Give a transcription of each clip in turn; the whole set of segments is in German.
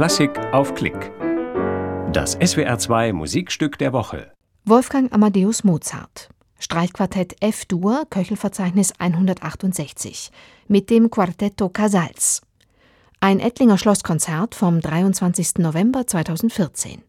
Klassik auf Klick. Das SWR2 Musikstück der Woche. Wolfgang Amadeus Mozart. Streichquartett F-Dur, Köchelverzeichnis 168. Mit dem Quartetto Casals. Ein Ettlinger Schlosskonzert vom 23. November 2014.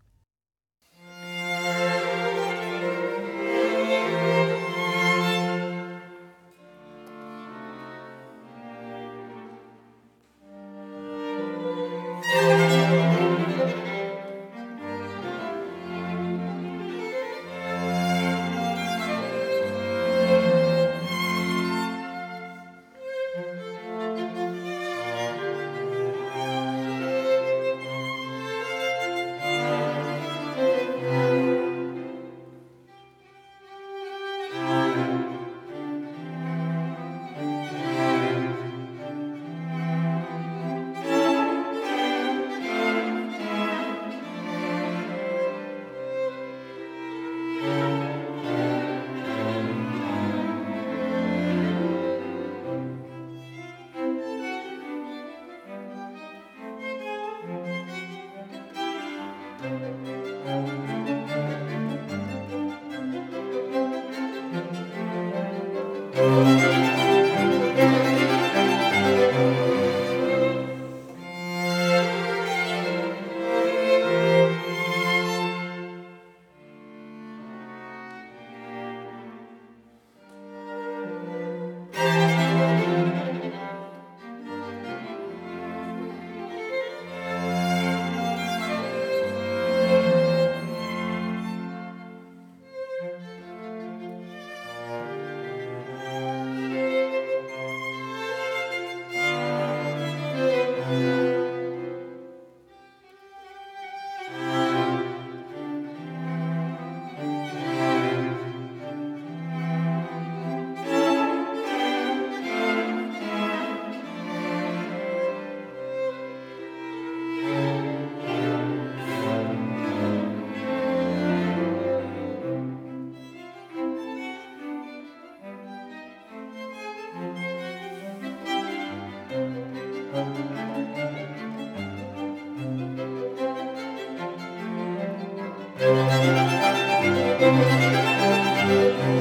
Música